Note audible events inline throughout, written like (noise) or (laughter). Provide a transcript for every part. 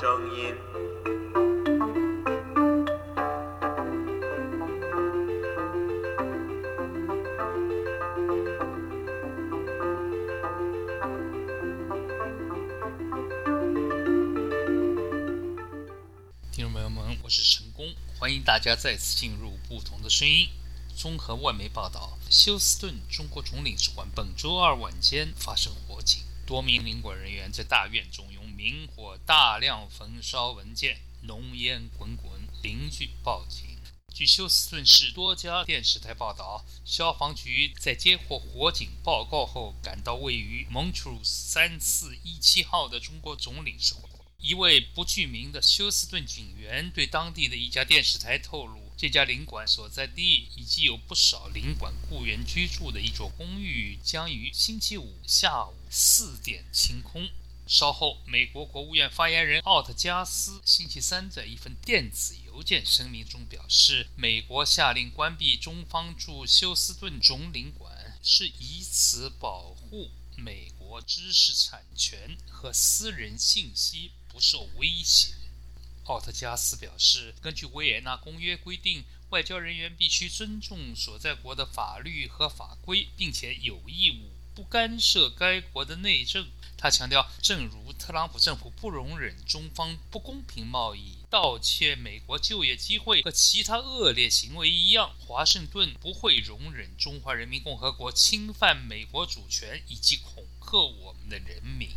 声音。听众朋友们，我是陈工，欢迎大家再次进入不同的声音。综合外媒报道，休斯顿中国总领事馆本周二晚间发生火警，多名领馆人员在大院中明火大量焚烧文件，浓烟滚滚，邻居报警。据休斯顿市多家电视台报道，消防局在接获火警报告后，赶到位于 Montrose 三四一七号的中国总领事馆。一位不具名的休斯顿警员对当地的一家电视台透露，这家领馆所在地以及有不少领馆雇员居住的一座公寓将于星期五下午四点清空。稍后，美国国务院发言人奥特加斯星期三在一份电子邮件声明中表示，美国下令关闭中方驻休斯顿总领馆，是以此保护美国知识产权和私人信息。不受威胁。奥特加斯表示，根据维也纳公约规定，外交人员必须尊重所在国的法律和法规，并且有义务不干涉该国的内政。他强调，正如特朗普政府不容忍中方不公平贸易、盗窃美国就业机会和其他恶劣行为一样，华盛顿不会容忍中华人民共和国侵犯美国主权以及恐吓我们的人民。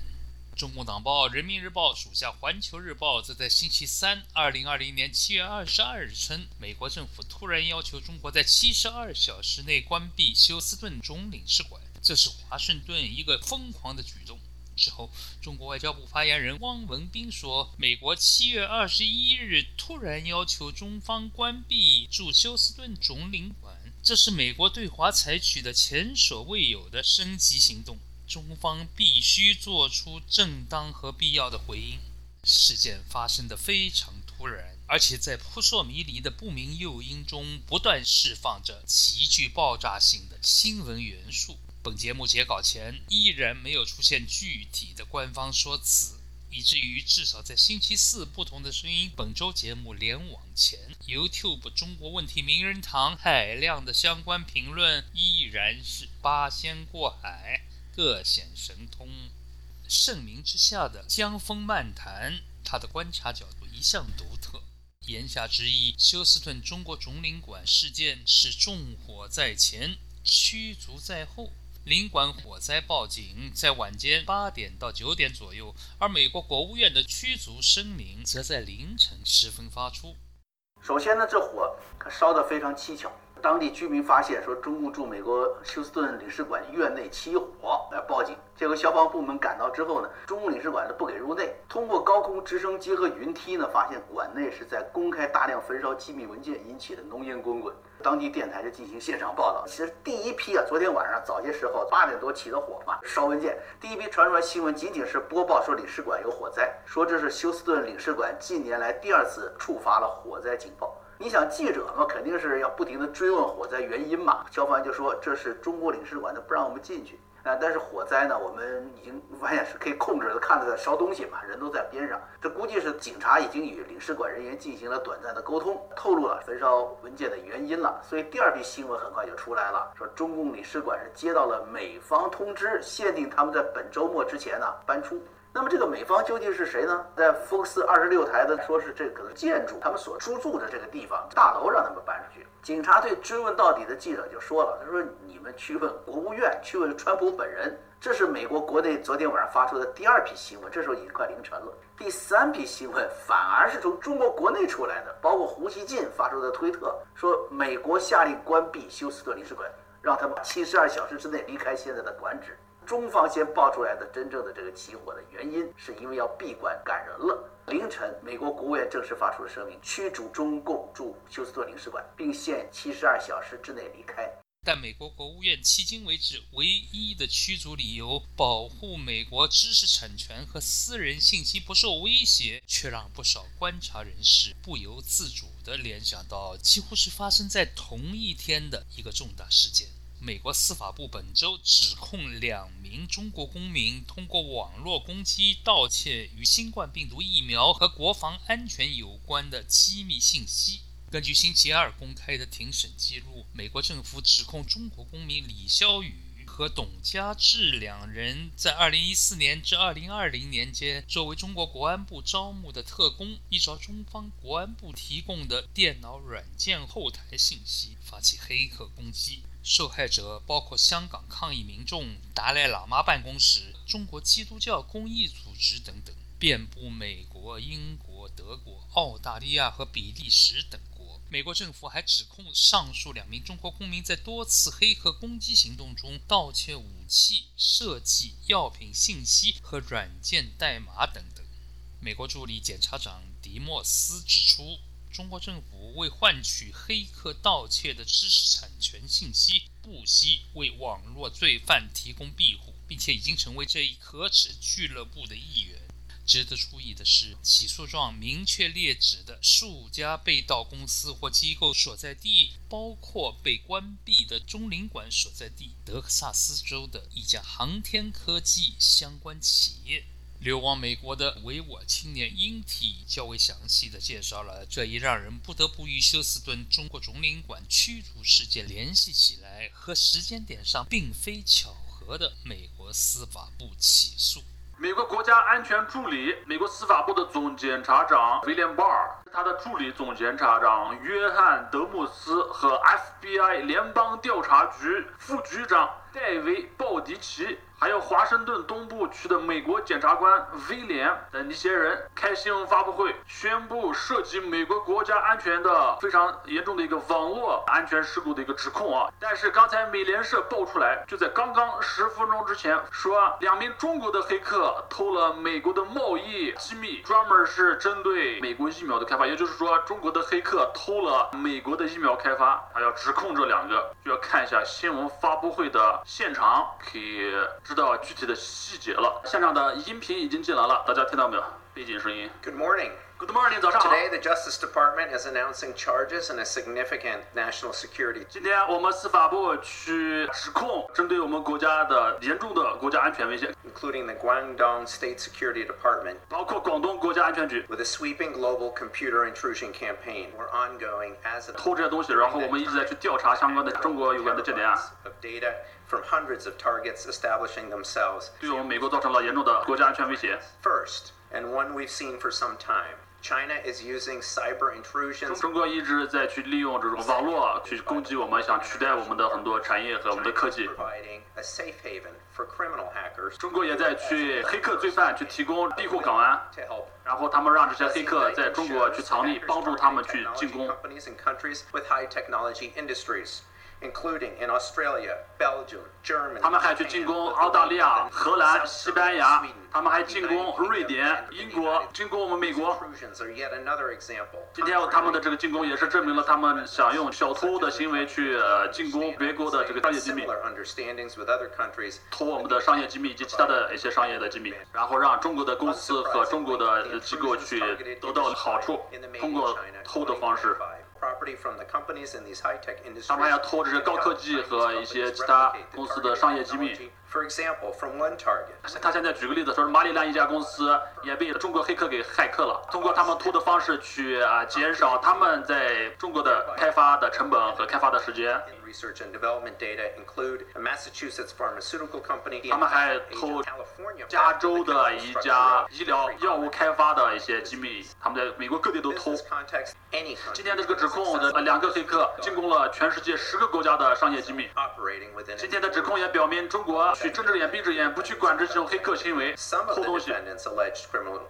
中共党报《人民日报》属下《环球日报》则在星期三（二零二零年七月二十二日）称，美国政府突然要求中国在七十二小时内关闭休斯顿总领事馆，这是华盛顿一个疯狂的举动。之后，中国外交部发言人汪文斌说，美国七月二十一日突然要求中方关闭驻休斯顿总领馆，这是美国对华采取的前所未有的升级行动。中方必须做出正当和必要的回应。事件发生的非常突然，而且在扑朔迷离的不明诱因中不断释放着极具爆炸性的新闻元素。本节目截稿前依然没有出现具体的官方说辞，以至于至少在星期四不同的声音本周节目联网前，YouTube 中国问题名人堂海量的相关评论依然是八仙过海。各显神通，盛名之下的江风漫谈，他的观察角度一向独特。言下之意，休斯顿中国总领馆事件是纵火在前，驱逐在后。领馆火灾报警在晚间八点到九点左右，而美国国务院的驱逐声明则在凌晨时分发出。首先呢，这火可烧得非常蹊跷。当地居民发现说，中共驻美国休斯顿领事馆院内起火，来报警。结果消防部门赶到之后呢，中共领事馆呢不给入内。通过高空直升机和云梯呢，发现馆内是在公开大量焚烧机密文件，引起的浓烟滚滚。当地电台就进行现场报道。其实第一批啊，昨天晚上早些时候八点多起的火嘛，烧文件。第一批传出来新闻仅仅是播报说领事馆有火灾，说这是休斯顿领事馆近年来第二次触发了火灾警报。你想记者嘛，肯定是要不停的追问火灾原因嘛。消防员就说这是中国领事馆，他不让我们进去啊。但是火灾呢，我们已经发现是可以控制的，看着在烧东西嘛，人都在边上。这估计是警察已经与领事馆人员进行了短暂的沟通，透露了焚烧文件的原因了。所以第二批新闻很快就出来了，说中共领事馆是接到了美方通知，限定他们在本周末之前呢搬出。那么这个美方究竟是谁呢？在福克斯二十六台的说是这个建筑，他们所租住的这个地方大楼让他们搬出去。警察对追问到底的记者就说了，他说你们去问国务院，去问川普本人。这是美国国内昨天晚上发出的第二批新闻，这时候已经快凌晨了。第三批新闻反而是从中国国内出来的，包括胡锡进发出的推特说，美国下令关闭休斯顿领事馆，让他们七十二小时之内离开现在的馆址。中方先爆出来的真正的这个起火的原因，是因为要闭馆赶人了。凌晨，美国国务院正式发出了声明，驱逐中共驻休斯顿领事馆，并限七十二小时之内离开。但美国国务院迄今为止唯一的驱逐理由，保护美国知识产权和私人信息不受威胁，却让不少观察人士不由自主地联想到，几乎是发生在同一天的一个重大事件。美国司法部本周指控两名中国公民通过网络攻击盗窃与新冠病毒疫苗和国防安全有关的机密信息。根据星期二公开的庭审记录，美国政府指控中国公民李霄宇。和董家志两人在2014年至2020年间，作为中国国安部招募的特工，依照中方国安部提供的电脑软件后台信息，发起黑客攻击。受害者包括香港抗议民众、达赖喇嘛办公室、中国基督教公益组织等等，遍布美国、英国、德国、澳大利亚和比利时等国。美国政府还指控上述两名中国公民在多次黑客攻击行动中盗窃武器、设计、药品信息和软件代码等等。美国助理检察长迪莫斯指出，中国政府为换取黑客盗窃的知识产权信息，不惜为网络罪犯提供庇护，并且已经成为这一可耻俱乐部的一员。值得注意的是，起诉状明确列指的数家被盗公司或机构所在地，包括被关闭的中领馆所在地——德克萨斯州的一家航天科技相关企业。流亡美国的维吾尔青年英体较为详细地介绍了这一让人不得不与休斯顿中国总领馆驱逐事件联系起来和时间点上并非巧合的美国司法部起诉。美国国家安全助理、美国司法部的总检察长威廉·巴尔，他的助理总检察长约翰·德姆斯和 FBI 联邦调查局副局长戴维·鲍迪奇。还有华盛顿东部区的美国检察官威廉等一些人开新闻发布会，宣布涉及美国国家安全的非常严重的一个网络安全事故的一个指控啊。但是刚才美联社爆出来，就在刚刚十分钟之前，说两名中国的黑客偷了美国的贸易机密，专门是针对美国疫苗的开发。也就是说，中国的黑客偷了美国的疫苗开发，他要指控这两个，就要看一下新闻发布会的现场，可以。知道具体的细节了。现场的音频已经进来了，大家听到没有？背景声音。Good morning. Good morning，早上好。Today, the Justice Department is announcing charges in a significant national security. 今天我们司法部去指控针对我们国家的严重的国家安全威胁，including the Guangdong State Security Department，包括广东国家安全局。With a sweeping global computer intrusion campaign, we're ongoing as a 偷这些东西，然后我们一直在去调查相关的中国有关的间谍案。Of data from hundreds of targets establishing themselves. 对我们美国造成了严重的国家安全威胁。First, and one we've seen for some time. China is using cyber intrusions. 中国一直在去利用这种网络去攻击我们，想取代我们的很多产业和我们的科技。Providing a safe haven for criminal hackers. 中国也在去黑客罪犯去提供庇护港湾，然后他们让这些黑客在中国去藏匿，帮助他们去进攻。Including in Australia, Belgium, Germany. 他们还去进攻澳大利亚、荷兰、西班牙，他们还进攻瑞典、英国，进攻我们美国。今天他们的这个进攻也是证明了他们想用小偷的行为去进攻别国的这个商业机密，偷我们的商业机密以及其他的一些商业的机密，然后让中国的公司和中国的机构去得到好处，通过偷的方式。他们还要偷这些高科技和一些其他公司的商业机密。For example, from one target. 他现在举个例子，说是马里兰一家公司也被中国黑客给骇客了，通过他们偷的方式去啊减少他们在中国的开发的成本和开发的时间。Research and development data include a Massachusetts pharmaceutical company. 他们还偷加州的一家医疗药物开发的一些机密，他们在美国各地都偷。今天的这个指控的两个黑客进攻了全世界十个国家的商业机密。今天的指控也表明中国。去睁只眼闭只眼，不去管制这种黑客行为，偷东西。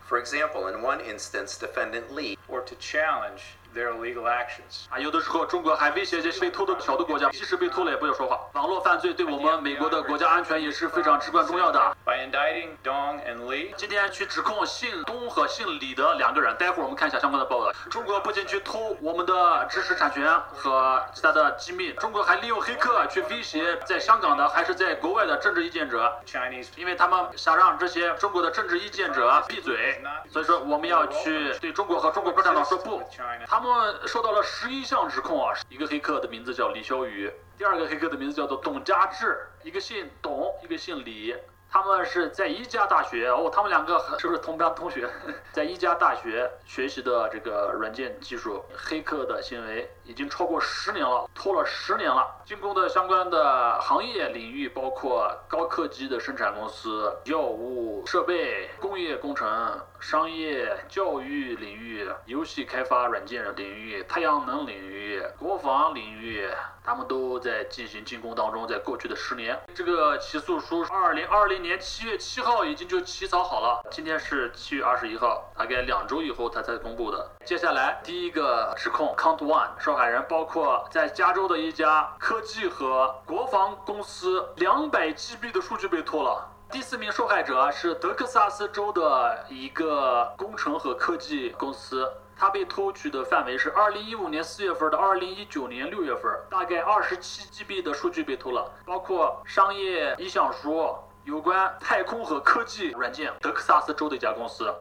For example, in one instance, defendant Lee, or to challenge their illegal actions. 啊，有的时候中国还威胁这些被偷的小的国家，即使被偷了也不要说话。网络犯罪对我们美国的国家安全也是非常至关重要的。By indicting Dong and Li，今天去指控姓东和姓李的两个人，待会儿我们看一下相关的报道。中国不仅去偷我们的知识产权和其他的机密，中国还利用黑客去威胁在香港的还是在国外的政治意见者。Chinese，因为他们想让这些中国的政治意见者闭嘴，所以说我们要去对中国和中国共产党说不。他们受到了十一项指控啊，一个黑客的名字叫李霄宇，第二个黑客的名字叫做董家志，一个姓董，一个姓李。他们是在一家大学哦，他们两个是不是同班同学？(laughs) 在一家大学学习的这个软件技术，黑客的行为已经超过十年了，拖了十年了。进攻的相关的行业领域包括高科技的生产公司、药物设备、工业工程、商业、教育领域、游戏开发软件领域、太阳能领域、国防领域。他们都在进行进攻当中，在过去的十年，这个起诉书二零二零年七月七号已经就起草好了，今天是七月二十一号，大概两周以后他才公布的。接下来第一个指控，Count One 是受害人包括在加州的一家科技和国防公司，两百 GB 的数据被偷了。第四名受害者是德克萨斯州的一个工程和科技公司。它被偷取的范围是二零一五年四月份到二零一九年六月份，大概二十七 GB 的数据被偷了，包括商业意向书、有关太空和科技软件。德克萨斯州的一家公司。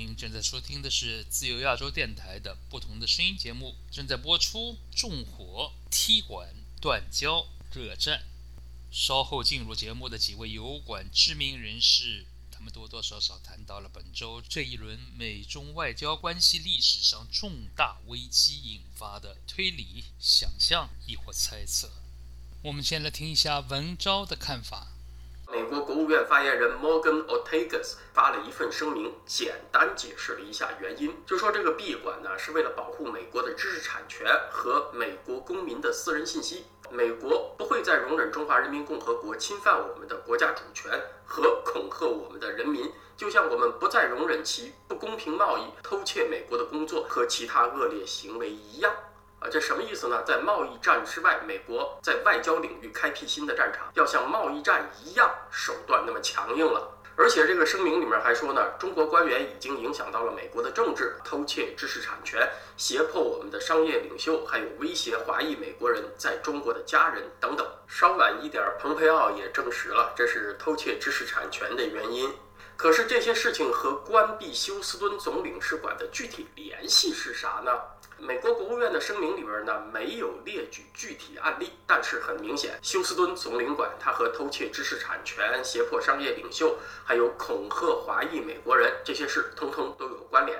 您正在收听的是自由亚洲电台的不同的声音节目，正在播出纵火、踢馆、断交、热战。稍后进入节目的几位油管知名人士。他们多多少少谈到了本周这一轮美中外交关系历史上重大危机引发的推理、想象亦或猜测。我们先来听一下文昭的看法。美国国务院发言人 Morgan Ortagus 发了一份声明，简单解释了一下原因，就说这个闭馆呢是为了保护美国的知识产权和美国公民的私人信息。美国不会再容忍中华人民共和国侵犯我们的国家主权和恐吓我们的人民，就像我们不再容忍其不公平贸易、偷窃美国的工作和其他恶劣行为一样。啊，这什么意思呢？在贸易战之外，美国在外交领域开辟新的战场，要像贸易战一样手段那么强硬了。而且这个声明里面还说呢，中国官员已经影响到了美国的政治，偷窃知识产权，胁迫我们的商业领袖，还有威胁华裔美国人在中国的家人等等。稍晚一点，蓬佩奥也证实了这是偷窃知识产权的原因。可是这些事情和关闭休斯敦总领事馆的具体联系是啥呢？美国国务院的声明里边呢没有列举具体案例，但是很明显，休斯敦总领馆它和偷窃知识产权、胁迫商业领袖，还有恐吓华裔美国人这些事，通通都有关联。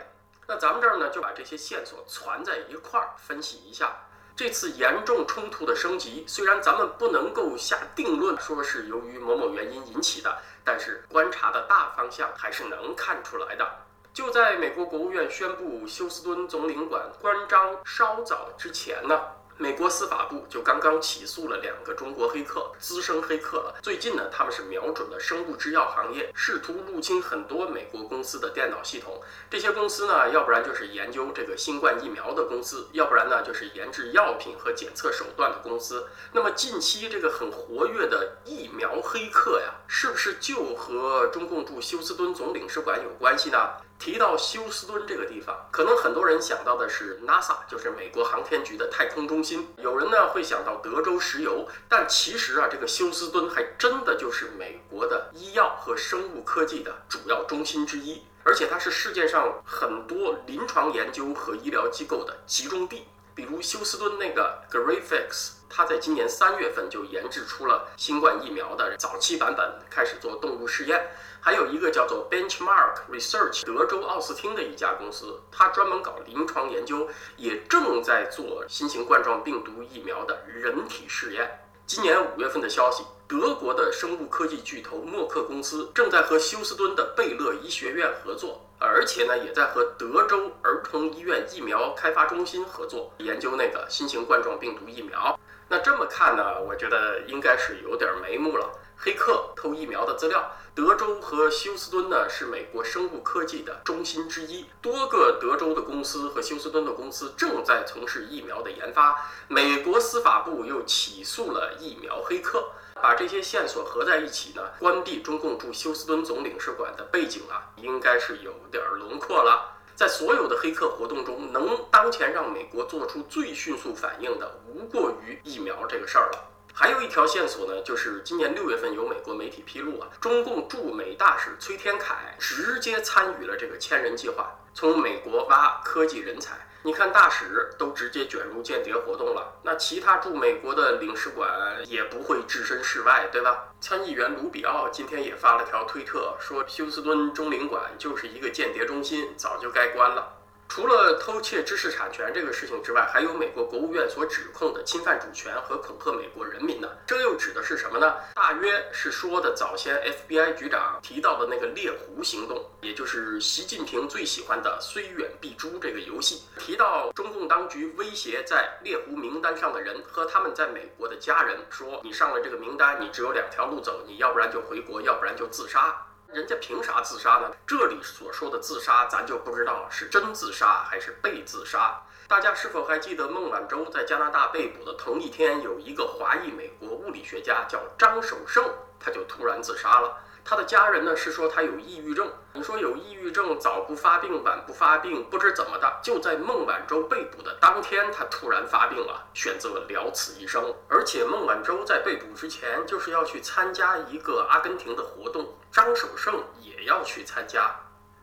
那咱们这儿呢就把这些线索攒在一块儿分析一下。这次严重冲突的升级，虽然咱们不能够下定论说是由于某某原因引起的，但是观察的大方向还是能看出来的。就在美国国务院宣布休斯敦总领馆关张稍早之前呢，美国司法部就刚刚起诉了两个中国黑客，资深黑客了。最近呢，他们是瞄准了生物制药行业，试图入侵很多美国公司的电脑系统。这些公司呢，要不然就是研究这个新冠疫苗的公司，要不然呢就是研制药品和检测手段的公司。那么近期这个很活跃的疫苗黑客呀，是不是就和中共驻休斯敦总领事馆有关系呢？提到休斯敦这个地方，可能很多人想到的是 NASA，就是美国航天局的太空中心。有人呢会想到德州石油，但其实啊，这个休斯敦还真的就是美国的医药和生物科技的主要中心之一，而且它是世界上很多临床研究和医疗机构的集中地。比如休斯敦那个 Grafix，他在今年三月份就研制出了新冠疫苗的早期版本，开始做动物试验。还有一个叫做 Benchmark Research，德州奥斯汀的一家公司，它专门搞临床研究，也正在做新型冠状病毒疫苗的人体试验。今年五月份的消息，德国的生物科技巨头默克公司正在和休斯敦的贝勒医学院合作，而且呢，也在和德州儿童医院疫苗开发中心合作，研究那个新型冠状病毒疫苗。那这么看呢，我觉得应该是有点眉目了。黑客偷疫苗的资料。德州和休斯敦呢是美国生物科技的中心之一，多个德州的公司和休斯敦的公司正在从事疫苗的研发。美国司法部又起诉了疫苗黑客，把这些线索合在一起呢，关闭中共驻休斯敦总领事馆的背景啊，应该是有点轮廓了。在所有的黑客活动中，能当前让美国做出最迅速反应的，无过于疫苗这个事儿了。还有一条线索呢，就是今年六月份有美国媒体披露啊，中共驻美大使崔天凯直接参与了这个千人计划，从美国挖科技人才。你看大使都直接卷入间谍活动了，那其他驻美国的领事馆也不会置身事外，对吧？参议员卢比奥今天也发了条推特，说休斯敦中领馆就是一个间谍中心，早就该关了。除了偷窃知识产权这个事情之外，还有美国国务院所指控的侵犯主权和恐吓美国人民呢。这又指的是什么呢？大约是说的早先 FBI 局长提到的那个猎狐行动，也就是习近平最喜欢的“虽远必诛”这个游戏。提到中共当局威胁在猎狐名单上的人和他们在美国的家人，说你上了这个名单，你只有两条路走，你要不然就回国，要不然就自杀。人家凭啥自杀呢？这里所说的自杀，咱就不知道是真自杀还是被自杀。大家是否还记得孟晚舟在加拿大被捕的同一天，有一个华裔美国物理学家叫张守胜，他就突然自杀了。他的家人呢是说他有抑郁症。你说有抑郁症，早不发病，晚不发病，不知怎么的，就在孟晚舟被捕的当天，他突然发病了，选择了了此一生。而且孟晚舟在被捕之前，就是要去参加一个阿根廷的活动，张守胜也要去参加，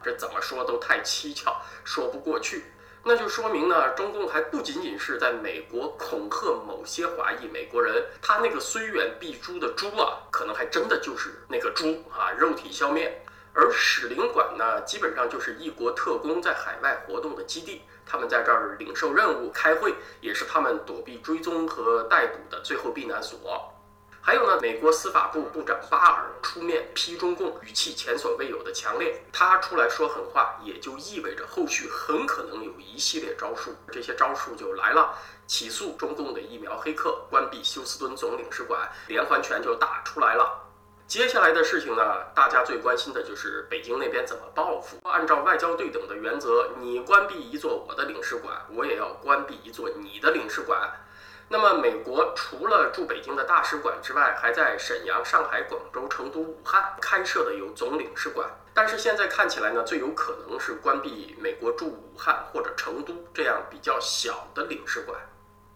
这怎么说都太蹊跷，说不过去。那就说明呢，中共还不仅仅是在美国恐吓某些华裔美国人，他那个虽远必诛的诛啊，可能还真的就是那个诛啊，肉体消灭。而使领馆呢，基本上就是一国特工在海外活动的基地，他们在这儿领受任务、开会，也是他们躲避追踪和逮捕的最后避难所。还有呢，美国司法部部长巴尔出面批中共，语气前所未有的强烈。他出来说狠话，也就意味着后续很可能有一系列招数。这些招数就来了：起诉中共的疫苗黑客，关闭休斯敦总领事馆，连环拳就打出来了。接下来的事情呢，大家最关心的就是北京那边怎么报复。按照外交对等的原则，你关闭一座我的领事馆，我也要关闭一座你的领事馆。那么，美国除了驻北京的大使馆之外，还在沈阳、上海、广州、成都、武汉开设的有总领事馆。但是现在看起来呢，最有可能是关闭美国驻武汉或者成都这样比较小的领事馆。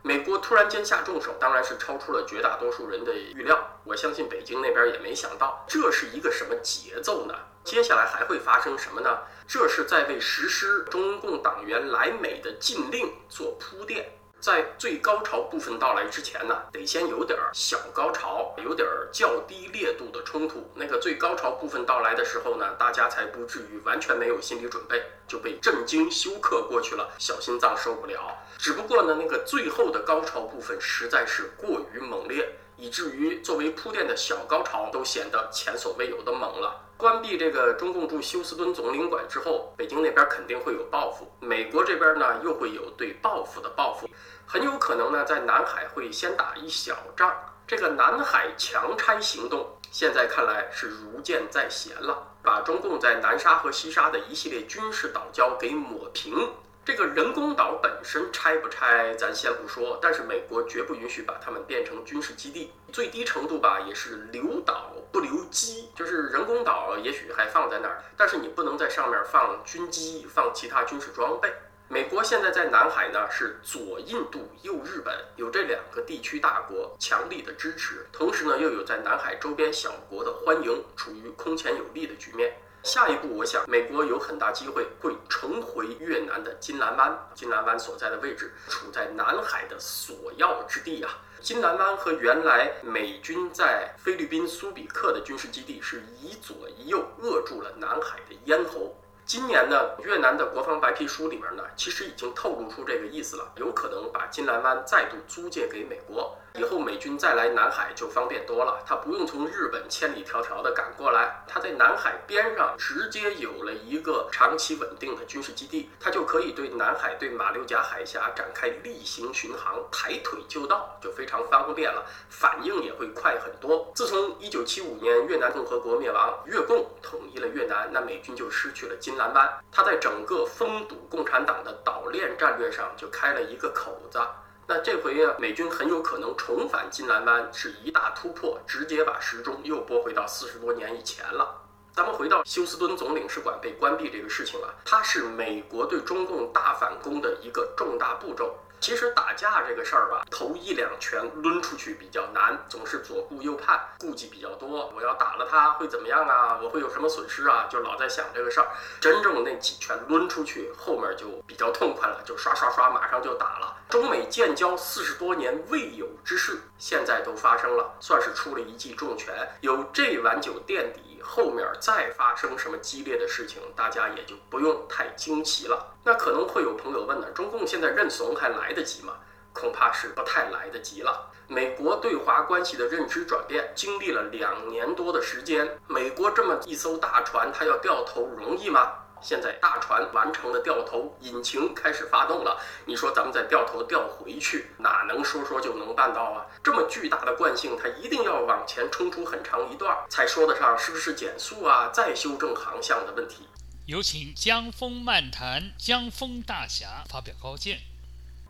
美国突然间下重手，当然是超出了绝大多数人的预料。我相信北京那边也没想到，这是一个什么节奏呢？接下来还会发生什么呢？这是在为实施中共党员来美的禁令做铺垫。在最高潮部分到来之前呢，得先有点小高潮，有点较低烈度的冲突。那个最高潮部分到来的时候呢，大家才不至于完全没有心理准备就被震惊休克过去了，小心脏受不了。只不过呢，那个最后的高潮部分实在是过于猛烈。以至于作为铺垫的小高潮都显得前所未有的猛了。关闭这个中共驻休斯敦总领馆之后，北京那边肯定会有报复，美国这边呢又会有对报复的报复，很有可能呢在南海会先打一小仗。这个南海强拆行动现在看来是如箭在弦了，把中共在南沙和西沙的一系列军事岛礁给抹平。这个人工岛本身拆不拆，咱先不说，但是美国绝不允许把它们变成军事基地，最低程度吧，也是留岛不留机，就是人工岛也许还放在那儿，但是你不能在上面放军机，放其他军事装备。美国现在在南海呢，是左印度右日本，有这两个地区大国强力的支持，同时呢又有在南海周边小国的欢迎，处于空前有利的局面。下一步，我想美国有很大机会会重回越南的金兰湾。金兰湾所在的位置处在南海的索要之地啊。金兰湾和原来美军在菲律宾苏比克的军事基地是一左一右扼住了南海的咽喉。今年呢，越南的国防白皮书里面呢，其实已经透露出这个意思了，有可能把金兰湾再度租借给美国。以后美军再来南海就方便多了，他不用从日本千里迢迢的赶过来，他在南海边上直接有了一个长期稳定的军事基地，他就可以对南海、对马六甲海峡展开例行巡航，抬腿就到，就非常方便了，反应也会快很多。自从一九七五年越南共和国灭亡，越共统一了越南，那美军就失去了金兰湾，他在整个封堵共产党的岛链战略上就开了一个口子。那这回啊，美军很有可能重返金兰湾，是一大突破，直接把时钟又拨回到四十多年以前了。咱们回到休斯敦总领事馆被关闭这个事情啊，它是美国对中共大反攻的一个重大步骤。其实打架这个事儿吧，头一两拳抡出去比较难，总是左顾右盼，顾忌比较多。我要打了他会怎么样啊？我会有什么损失啊？就老在想这个事儿。真正那几拳抡出去，后面就比较痛快了，就刷刷刷，马上就打了。中美建交四十多年未有之事，现在都发生了，算是出了一记重拳。有这碗酒垫底。后面再发生什么激烈的事情，大家也就不用太惊奇了。那可能会有朋友问呢，中共现在认怂还来得及吗？恐怕是不太来得及了。美国对华关系的认知转变经历了两年多的时间，美国这么一艘大船，它要掉头容易吗？现在大船完成了掉头，引擎开始发动了。你说咱们再掉头掉回去，哪能说说就能办到啊？这么巨大的惯性，它一定要往前冲出很长一段，才说得上是不是减速啊，再修正航向的问题。有请江峰漫谈江峰大侠发表高见。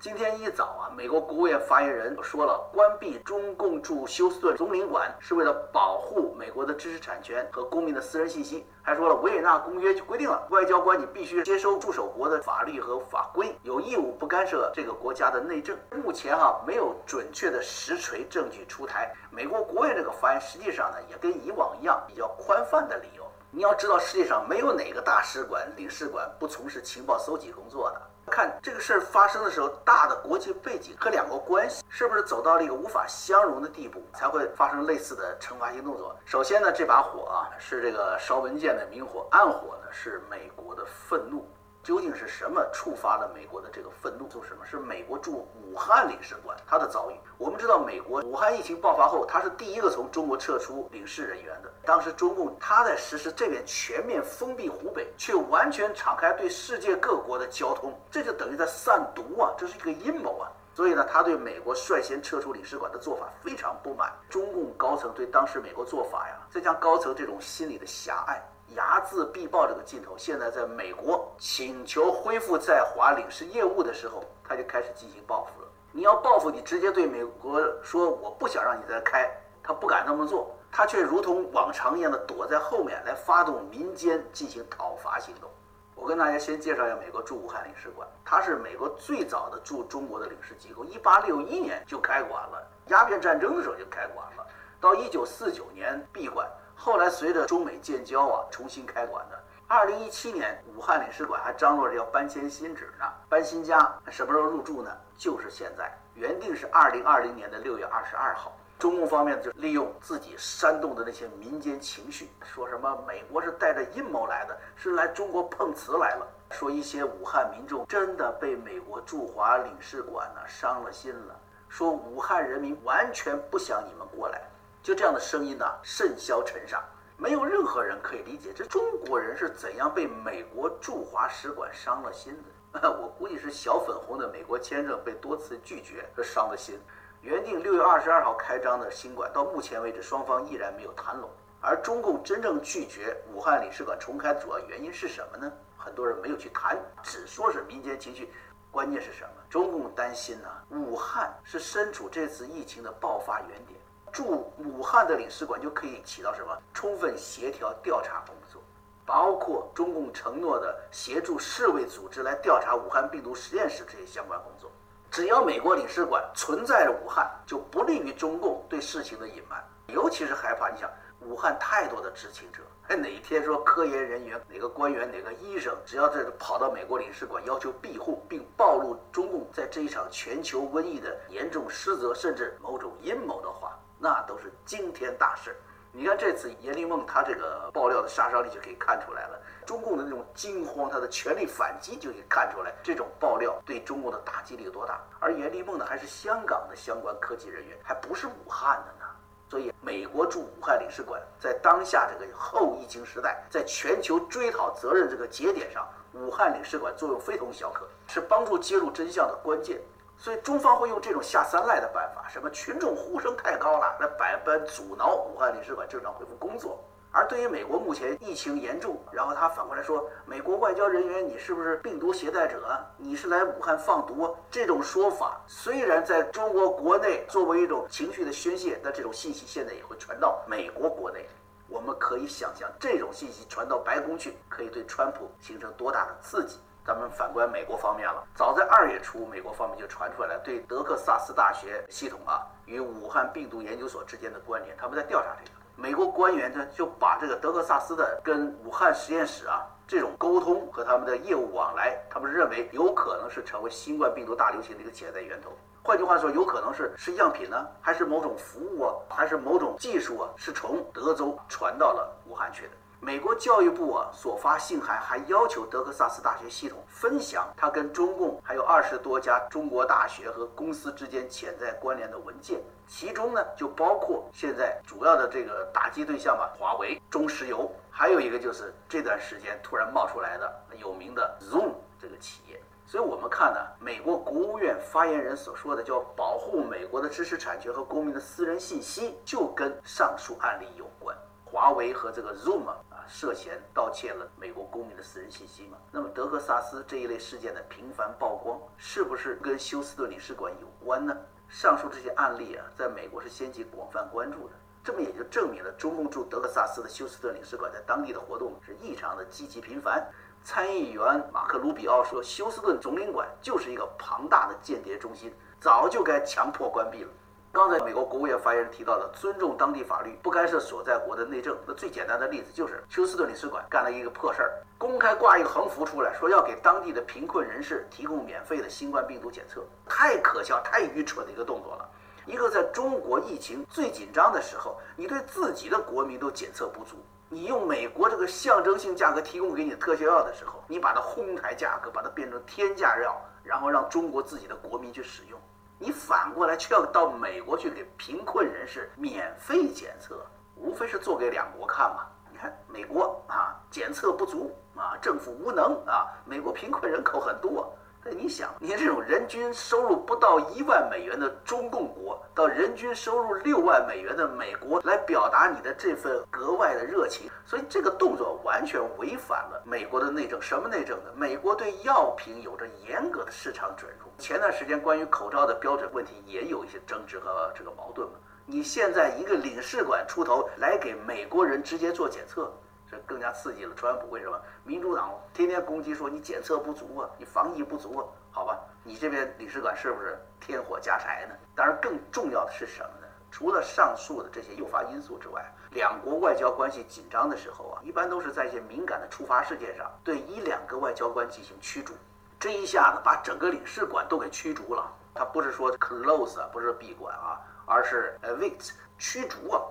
今天一早啊，美国国务院发言人说了，关闭中共驻休斯顿总领馆是为了保护美国的知识产权和公民的私人信息。还说了，维也纳公约就规定了，外交官你必须接收驻守国的法律和法规，有义务不干涉这个国家的内政。目前哈没有准确的实锤证据出台。美国国务院这个发言实际上呢，也跟以往一样，比较宽泛的理由。你要知道，世界上没有哪个大使馆、领事馆不从事情报搜集工作的。看这个事儿发生的时候，大的国际背景和两国关系是不是走到了一个无法相容的地步，才会发生类似的惩罚性动作？首先呢，这把火啊是这个烧文件的明火，暗火呢是美国的愤怒。究竟是什么触发了美国的这个愤怒？做什么？是美国驻武汉领事馆他的遭遇。我们知道，美国武汉疫情爆发后，他是第一个从中国撤出领事人员的。当时中共他在实施这边全面封闭湖北，却完全敞开对世界各国的交通，这就等于在散毒啊！这是一个阴谋啊！所以呢，他对美国率先撤出领事馆的做法非常不满。中共高层对当时美国做法呀，再加上高层这种心理的狭隘。睚眦必报这个劲头，现在在美国请求恢复在华领事业务的时候，他就开始进行报复了。你要报复，你直接对美国说我不想让你再开，他不敢那么做，他却如同往常一样的躲在后面来发动民间进行讨伐行动。我跟大家先介绍一下美国驻武汉领事馆，它是美国最早的驻中国的领事机构，一八六一年就开馆了，鸦片战争的时候就开馆了，到一九四九年闭馆。后来随着中美建交啊，重新开馆的。二零一七年，武汉领事馆还张罗着要搬迁新址呢，搬新家。什么时候入住呢？就是现在，原定是二零二零年的六月二十二号。中共方面就利用自己煽动的那些民间情绪，说什么美国是带着阴谋来的，是来中国碰瓷来了。说一些武汉民众真的被美国驻华领事馆呢伤了心了，说武汉人民完全不想你们过来。就这样的声音呢，甚嚣尘上，没有任何人可以理解这中国人是怎样被美国驻华使馆伤了心的。(laughs) 我估计是小粉红的美国签证被多次拒绝而伤了心。原定六月二十二号开张的新馆，到目前为止双方依然没有谈拢。而中共真正拒绝武汉领事馆重开的主要原因是什么呢？很多人没有去谈，只说是民间情绪。关键是什么？中共担心呢，武汉是身处这次疫情的爆发原点。驻武汉的领事馆就可以起到什么充分协调调查工作，包括中共承诺的协助世卫组织来调查武汉病毒实验室这些相关工作。只要美国领事馆存在着武汉，就不利于中共对事情的隐瞒，尤其是害怕你想武汉太多的知情者，哎，哪天说科研人员、哪个官员、哪个医生，只要这跑到美国领事馆要求庇护，并暴露中共在这一场全球瘟疫的严重失责，甚至某种阴谋的话。那都是惊天大事。你看这次阎立梦他这个爆料的杀伤力就可以看出来了。中共的那种惊慌，他的全力反击就可以看出来，这种爆料对中共的打击力有多大。而阎立梦呢，还是香港的相关科技人员，还不是武汉的呢。所以，美国驻武汉领事馆在当下这个后疫情时代，在全球追讨责任这个节点上，武汉领事馆作用非同小可，是帮助揭露真相的关键。所以中方会用这种下三滥的办法，什么群众呼声太高了，来百般阻挠武汉领事馆正常恢复工作。而对于美国目前疫情严重，然后他反过来说，美国外交人员你是不是病毒携带者？你是来武汉放毒？这种说法虽然在中国国内作为一种情绪的宣泄，但这种信息现在也会传到美国国内。我们可以想象，这种信息传到白宫去，可以对川普形成多大的刺激。咱们反观美国方面了，早在二月初，美国方面就传出来了对德克萨斯大学系统啊与武汉病毒研究所之间的关联，他们在调查这个。美国官员呢就把这个德克萨斯的跟武汉实验室啊这种沟通和他们的业务往来，他们认为有可能是成为新冠病毒大流行的一个潜在源头。换句话说，有可能是是样品呢，还是某种服务啊，还是某种技术啊，是从德州传到了武汉去的。美国教育部啊所发信函还要求德克萨斯大学系统分享它跟中共还有二十多家中国大学和公司之间潜在关联的文件，其中呢就包括现在主要的这个打击对象吧，华为、中石油，还有一个就是这段时间突然冒出来的有名的 Zoom 这个企业。所以我们看呢，美国国务院发言人所说的叫保护美国的知识产权和公民的私人信息，就跟上述案例有关。华为和这个 Zoom 涉嫌盗窃了美国公民的私人信息嘛？那么德克萨斯这一类事件的频繁曝光，是不是跟休斯顿领事馆有关呢？上述这些案例啊，在美国是掀起广泛关注的，这么也就证明了中共驻德克萨斯的休斯顿领事馆在当地的活动是异常的积极频繁。参议员马克·卢比奥说，休斯顿总领馆就是一个庞大的间谍中心，早就该强迫关闭了。刚才美国国务院发言人提到的尊重当地法律、不干涉所在国的内政，那最简单的例子就是休斯顿领事馆干了一个破事儿，公开挂一个横幅出来说要给当地的贫困人士提供免费的新冠病毒检测，太可笑、太愚蠢的一个动作了。一个在中国疫情最紧张的时候，你对自己的国民都检测不足，你用美国这个象征性价格提供给你的特效药的时候，你把它哄抬价格，把它变成天价药，然后让中国自己的国民去使用。你反过来却要到美国去给贫困人士免费检测，无非是做给两国看嘛。你看美国啊，检测不足啊，政府无能啊，美国贫困人口很多。那你想，你这种人均收入不到一万美元的中共国，到人均收入六万美元的美国来表达你的这份格外的热情，所以这个动作完全违反了美国的内政。什么内政呢？美国对药品有着严格的市场准入。前段时间关于口罩的标准问题也有一些争执和这个矛盾嘛。你现在一个领事馆出头来给美国人直接做检测。这更加刺激了川普。为什么？民主党天天攻击说你检测不足啊，你防疫不足啊？好吧，你这边领事馆是不是添火加柴呢？当然，更重要的是什么呢？除了上述的这些诱发因素之外，两国外交关系紧张的时候啊，一般都是在一些敏感的触发事件上，对一两个外交官进行驱逐。这一下子把整个领事馆都给驱逐了。他不是说 close，不是闭馆啊，而是 evict 驱逐啊。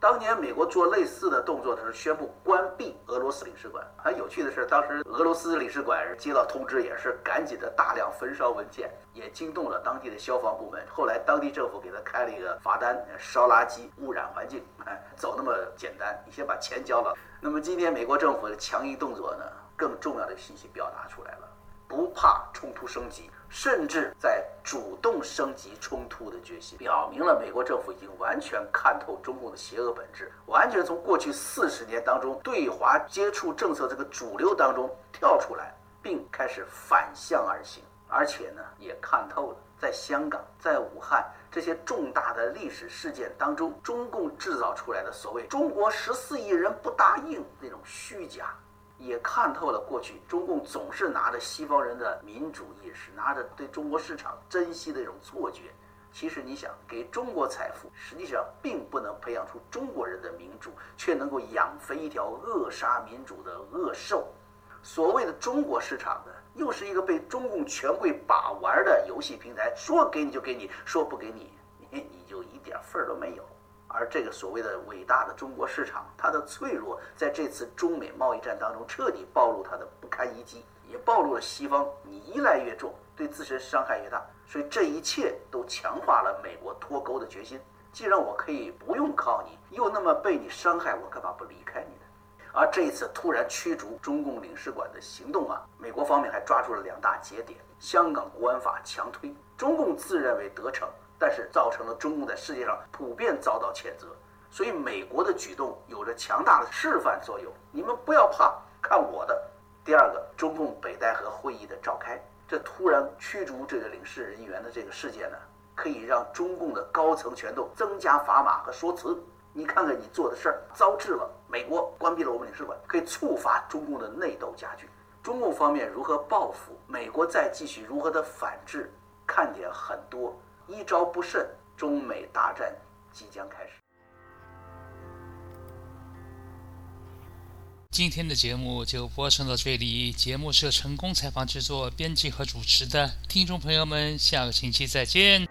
当年美国做类似的动作的时候，宣布关闭俄罗斯领事馆。很有趣的是，当时俄罗斯领事馆接到通知，也是赶紧的大量焚烧文件，也惊动了当地的消防部门。后来当地政府给他开了一个罚单，烧垃圾污染环境，哎，走那么简单，你先把钱交了。那么今天美国政府的强硬动作呢，更重要的信息表达出来了。不怕冲突升级，甚至在主动升级冲突的决心，表明了美国政府已经完全看透中共的邪恶本质，完全从过去四十年当中对华接触政策这个主流当中跳出来，并开始反向而行。而且呢，也看透了在香港、在武汉这些重大的历史事件当中，中共制造出来的所谓“中国十四亿人不答应”那种虚假。也看透了过去中共总是拿着西方人的民主意识，拿着对中国市场珍惜的一种错觉。其实你想给中国财富，实际上并不能培养出中国人的民主，却能够养肥一条扼杀民主的恶兽。所谓的中国市场呢，又是一个被中共权贵把玩的游戏平台，说给你就给你，说不给你，你 (laughs) 你就一点份儿都没有。而这个所谓的伟大的中国市场，它的脆弱，在这次中美贸易战当中彻底暴露它的不堪一击，也暴露了西方你依赖越重，对自身伤害越大。所以这一切都强化了美国脱钩的决心。既然我可以不用靠你，又那么被你伤害，我干嘛不离开你呢？而这一次突然驱逐中共领事馆的行动啊，美国方面还抓住了两大节点：香港国安法强推，中共自认为得逞。但是造成了中共在世界上普遍遭到谴责，所以美国的举动有着强大的示范作用。你们不要怕，看我的。第二个，中共北戴河会议的召开，这突然驱逐这个领事人员的这个事件呢，可以让中共的高层权斗增加砝码和说辞。你看看你做的事儿，遭致了美国关闭了我们领事馆，可以触发中共的内斗加剧。中共方面如何报复，美国再继续如何的反制，看点很多，一招不慎，中美大战即将开始。今天的节目就播送到这里，节目是由成功采访制作、编辑和主持的，听众朋友们，下个星期再见。